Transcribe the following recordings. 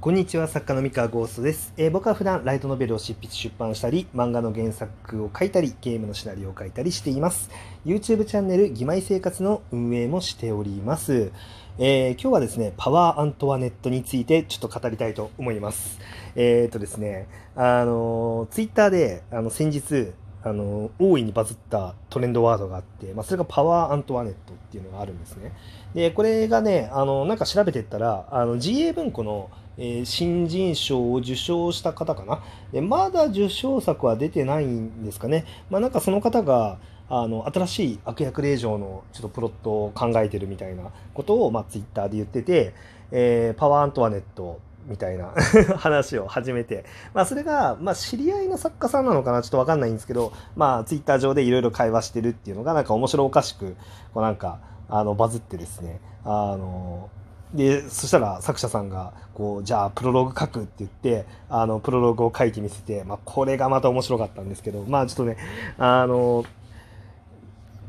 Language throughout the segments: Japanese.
こんにちは、作家の三河ゴーストです、えー僕は普段ライトノベルを執筆出版したり、漫画の原作を書いたり、ゲームのシナリオを書いたりしています。YouTube チャンネル、義妹生活の運営もしております。えー今日はですね、パワーアントワネットについてちょっと語りたいと思います。えっ、とですね、あの、Twitter で、あの、先日、あの、大いにバズったトレンドワードがあって、まあ、それがパワーアントワネットっていうのがあるんですね。で、これがね、あの、なんか調べてったら、あの、GA 文庫の、えー新人賞を受賞した方かな？でまだ受賞作は出てないんですかね？まあなんかその方が、あの、新しい悪役令嬢のちょっとプロットを考えてるみたいなことを、まあツイッターで言ってて、えーパワーアントワネットみたいな 話を始めて、まあそれが、まあ知り合いの作家さんなのかな？ちょっとわかんないんですけど、まあツイッター上でいろいろ会話してるっていうのがなんか面白おかしく、こうなんか、あの、バズってですね、あの、で、そしたら作者さんが、こう、じゃあプロローグ書くって言って、あの、プロローグを書いてみせて、まあこれがまた面白かったんですけど、まあちょっとね、あの、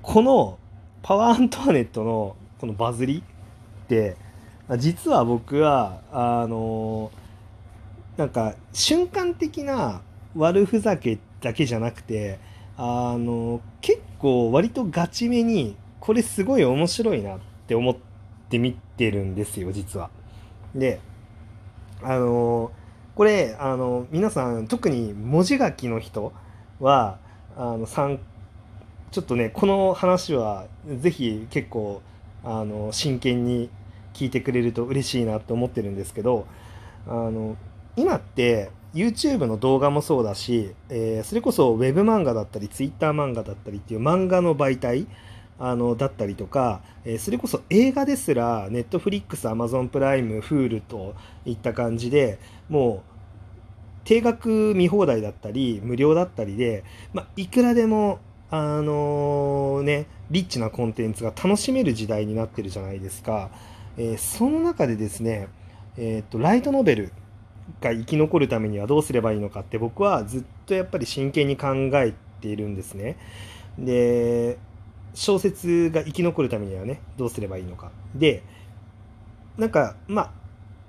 このパワーアントワネットのこのバズりって、実は僕は、あの、なんか瞬間的な悪ふざけだけじゃなくて、あの、結構割とガチめに、これすごい面白いなって思って見てるんですよ、実は。で、あの、これ、あの、皆さん、特に文字書きの人は、あの、参ちょっとね、この話は、ぜひ結構、あの、真剣に聞いてくれると嬉しいなって思ってるんですけど、あの、今って、YouTube の動画もそうだし、えーそれこそ Web 漫画だったり Twitter 漫画だったりっていう漫画の媒体あのだったりとか、えそれこそ映画ですら Netflix、Amazon プライム、Hulu といった感じでもう定額見放題だったり無料だったりで、まあ、いくらでもあのねリッチなコンテンツが楽しめる時代になってるじゃないですか、えーその中でですね、えー、とライトノベルが生き残るためにはどうすればいいのかって僕はずっとやっぱり真剣に考えているんですね。で小説が生き残るためにはねどうすればいいのか。でなんかまあ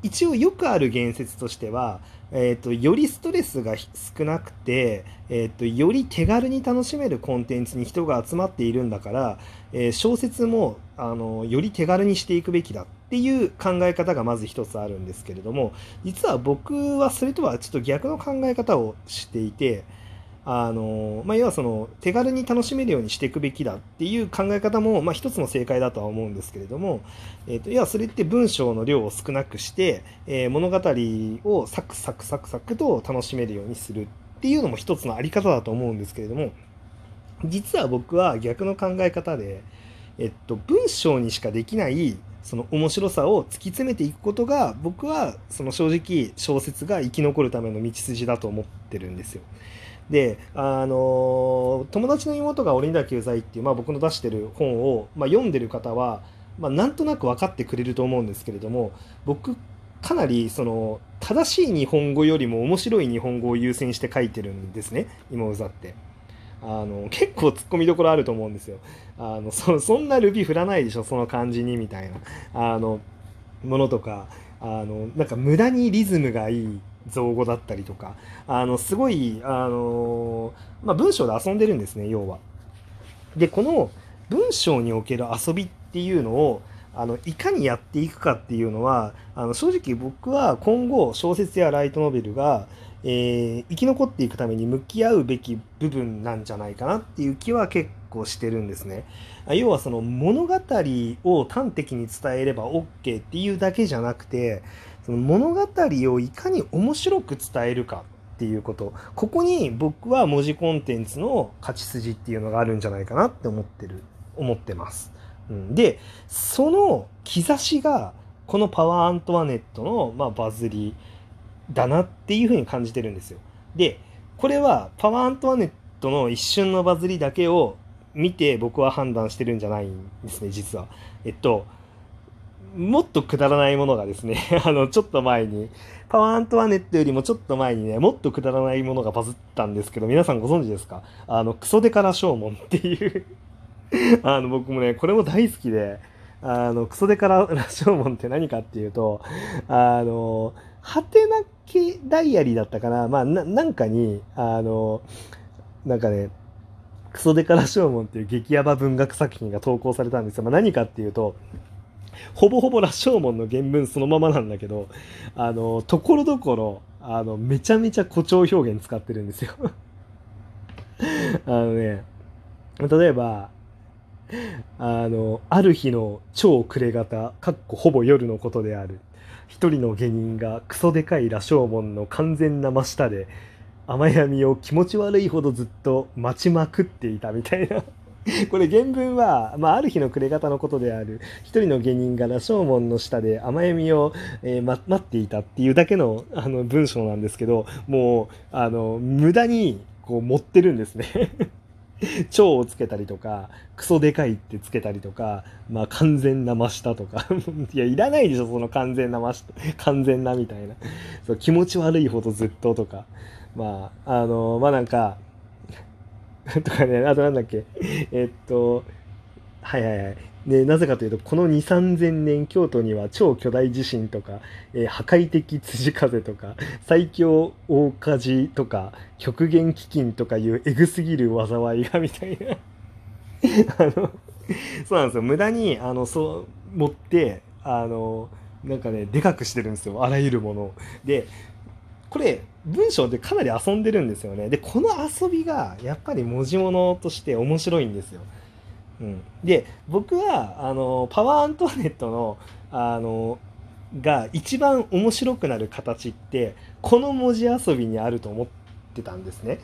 一応よくある言説としては、えー、とよりストレスが少なくて、えー、とより手軽に楽しめるコンテンツに人が集まっているんだから、えー小説もあのより手軽にしていくべきだっていう考え方がまず一つあるんですけれども実は僕はそれとはちょっと逆の考え方をしていてあの、まあ、要はその手軽に楽しめるようにしていくべきだっていう考え方も、まあ、一つの正解だとは思うんですけれども、えー、と要はそれって文章の量を少なくして、えー物語をサクサクサクサクと楽しめるようにするっていうのも一つのあり方だと思うんですけれども実は僕は逆の考え方で、えっと、文章にしかできないその面白さを突き詰めていくことが僕はその正直小説が生き残るための道筋だと思ってるんですよ。であの友達の妹が「俺にだけうざい」っていう、まあ、僕の出してる本を、まあ、読んでる方は、まあ、なんとなく分かってくれると思うんですけれども僕かなりその正しい日本語よりも面白い日本語を優先して書いてるんですね今うざって。あの結構ツッコミどころあると思うんですよ。あのそそんなルビ振らないでしょその感じにみたいなあのものとかあのなんか無駄にリズムがいい造語だったりとかあのすごいあの、まあ、文章で遊んでるんですね要は。でこの文章における遊びっていうのをあのいかにやっていくかっていうのはあの正直僕は今後小説やライトノベルが、えー生き残っていくために向き合うべき部分なんじゃないかなっていう気は結構してるんですね。要はその物語を端的に伝えれば OK っていうだけじゃなくてその物語をいかに面白く伝えるかっていうことここに僕は文字コンテンツの勝ち筋っていうのがあるんじゃないかなって思ってる思ってます。うん、でその兆しがこのパワーアントワネットの、まあ、バズりだなっていうふうに感じてるんですよ。でこれはパワーアントワネットの一瞬のバズりだけを見て僕は判断してるんじゃないんですね実は。えっともっとくだらないものがですね あのちょっと前にパワーアントワネットよりもちょっと前にねもっとくだらないものがバズったんですけど皆さんご存知ですか？あのクソデカラ正門っていう あの僕もねこれも大好きであのクソデカラ正門って何かっていうとあのハテナ系ダイアリーだったかな？まあなんかにあのなんかねクソデカラショーモンっていう激ヤバ文学作品が投稿されたんですよ。まあ、何かっていうと、ほぼほぼ羅生門の原文そのままなんだけど、あの、ところどころ、あの、めちゃめちゃ誇張表現使ってるんですよ あのね、例えば、あの、ある日の超暮れ方、かっこほぼ夜のことである。一人の下人がクソでかい羅生門の完全な真下で、雨闇を気持ち悪いほどずっと待ちまくっていたみたいな これ原文は、まあ、ある日の暮れ方のことである。一人の下人が羅生門の下で雨闇を、えー、ま、待っていたっていうだけのあの文章なんですけどもうあの無駄にこう持ってるんですね。蝶をつけたりとかクソでかいってつけたりとか、まあ、完全な真下とか。いやいらないでしょその完全な真下完全なみたいな。そう気持ち悪いほどずっととか。まああのまあなんか とかねあとなんだっけ？えっとはいはいはい。でなぜかというとこの2、3000年京都には超巨大地震とか、えー、破壊的辻風とか最強大火事とか極限飢饉とかいうエグすぎる災いがみたいな。あのそうなんですよ。無駄にあのそう持ってあのなんかねでかくしてるんですよ。あらゆるものを。でこれ文章でかなり遊んでるんですよねでこの遊びがやっぱり文字物として面白いんですよ。うん、で僕はあのパワーアントワネットのあのが一番面白くなる形ってこの文字遊びにあると思ってたんですね。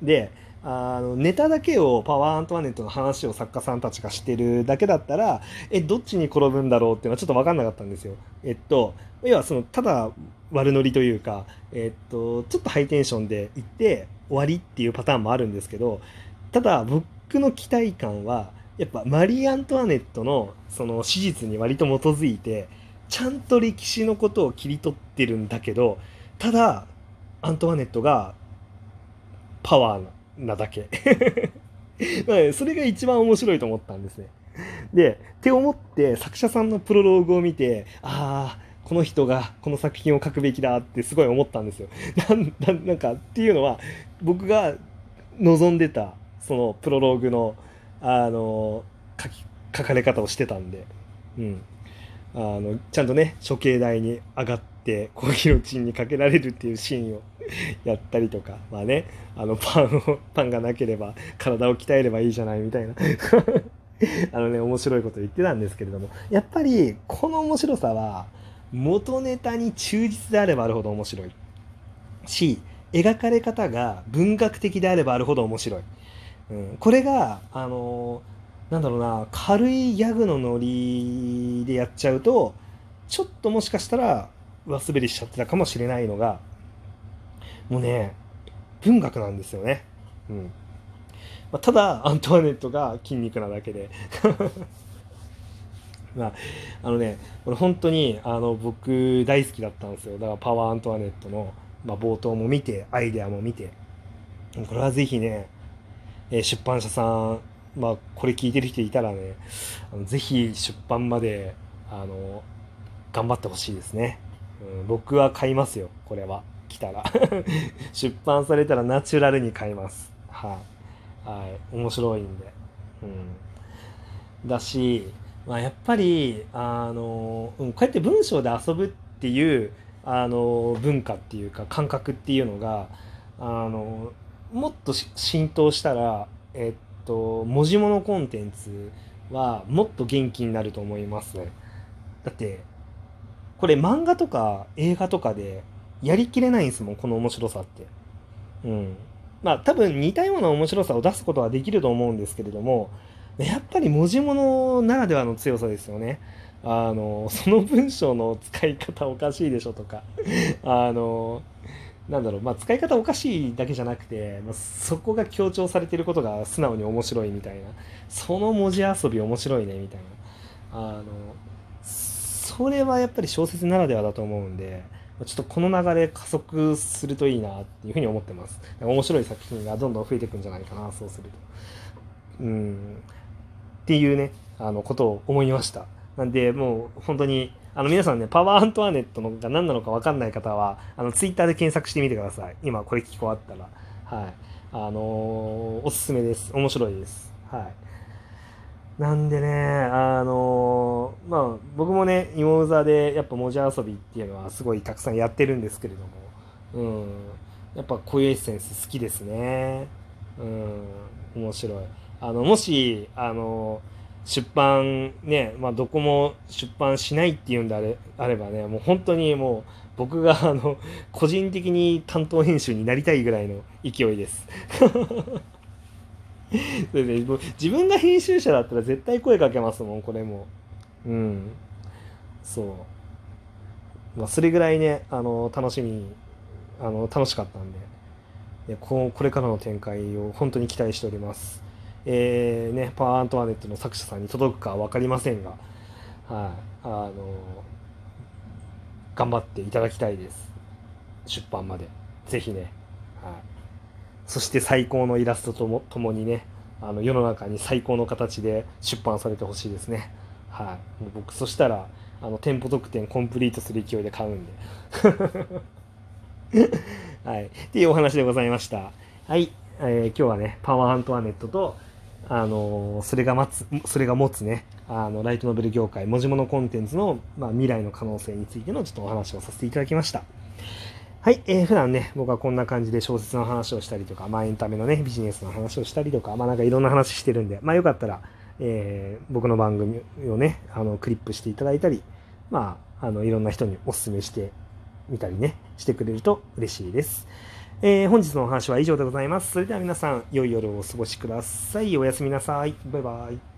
であのネタだけをパワーアントワネットの話を作家さんたちがしてるだけだったらえどっちに転ぶんだろうっていうのはちょっと分かんなかったんですよ。えっと要はそのただ悪ノリというか、えっとちょっとハイテンションで行って終わりっていうパターンもあるんですけどただ僕の期待感はやっぱマリー・アントワネットのその史実に割と基づいてちゃんと歴史のことを切り取ってるんだけどただアントワネットがパワーなだけ それが一番面白いと思ったんですね。で、って思って作者さんのプロローグを見て、ああ、この人がこの作品を書くべきだってすごい思ったんですよ。ななんかっていうのは僕が望んでたそのプロローグのあの書き書かれ方をしてたんで、うん、あのちゃんとね処刑台に上がってコーヒーのチンにかけられるっていうシーンを やったりとかまあねあのパンをパンがなければ体を鍛えればいいじゃないみたいな。あのね面白いこと言ってたんですけれどもやっぱりこの面白さは元ネタに忠実であればあるほど面白い。し描かれ方が文学的であればあるほど面白い、うん、これがあのなんだろうな軽いギャグのノリでやっちゃうとちょっともしかしたら上滑りしちゃってたかもしれないのがもうね文学なんですよね。うん。まあ、ただアントワネットが筋肉なだけで。まあ、あのねこれ本当にあの僕大好きだったんですよ。だからパワーアントワネットの、まあ、冒頭も見てアイデアも見て。これはぜひね、え出版社さんまあこれ聞いてる人いたらねあのぜひ出版まであの頑張ってほしいですね、うん、僕は買いますよこれは。来たら。出版されたらナチュラルに買います。はい、はい、面白いんで。うん。だし、まあ、やっぱりあの、うん、こうやって文章で遊ぶっていうあの文化っていうか感覚っていうのがあのもっと浸透したら、えっと、文字物コンテンツはもっと元気になると思います。ね。だってこれ漫画とか映画とかでやりきれないんですもんこの面白さって。うん。まあ多分似たような面白さを出すことはできると思うんですけれどもやっぱり文字物ならではの強さですよね。あのその文章の使い方おかしいでしょとかあのなんだろう、まあ、使い方おかしいだけじゃなくて、まあ、そこが強調されてることが素直に面白いみたいなその文字遊び面白いねみたいなあのそれはやっぱり小説ならではだと思うんでちょっとこの流れ加速するといいなっていうふうに思ってます。面白い作品がどんどん増えていくんじゃないかな、そうすると。うん。っていうね、あの、ことを思いました。なんで、もう本当に、あの皆さんね、パワーアントワネットのが何なのか分かんない方は、あのツイッターで検索してみてください。今これ聞き終わったら。はい。あのー、おすすめです。面白いです。はい。なんでね、あのー、まあ、僕もね、芋座でやっぱ文字遊びっていうのはすごいたくさんやってるんですけれども、うん。やっぱこういうエッセンス好きですね。うん。面白い。あの、もし、あのー出版ね、まあ、どこも出版しないっていうんであれあればねもう本当にもう僕があの個人的に担当編集になりたいぐらいの勢いです それで自分が編集者だったら絶対声かけますもんこれもうんそうまあそれぐらいねあの楽しみあの楽しかったんでここれからの展開を本当に期待しておりますえー、ね、パワーアントワネットの作者さんに届くか分かりませんが、はい、あ、の頑張っていただきたいです。出版まで。ぜひね。はい。そして最高のイラストともともにね、あの世の中に最高の形で出版されてほしいですね。はい。もう僕、そしたら、あの、店舗特典コンプリートする勢いで買うんで。はい。っていうお話でございました。はい。えー、今日はね、パワーアントワネットと、あのそれが待つそれが持つねあのライトノベル業界文字物コンテンツの、まあ、未来の可能性についてのちょっとお話をさせていただきましたはい、えー、普段ね僕はこんな感じで小説の話をしたりとか、まあ、エンタメのねビジネスの話をしたりとかまあなんかいろんな話してるんでまあよかったら、えー、僕の番組をねあのクリップしていただいたりまああのいろんな人にお勧めしてみたりねしてくれると嬉しいです。えー、本日のお話は以上でございます。それでは皆さん、良い夜をお過ごしください。おやすみなさい。バイバイ。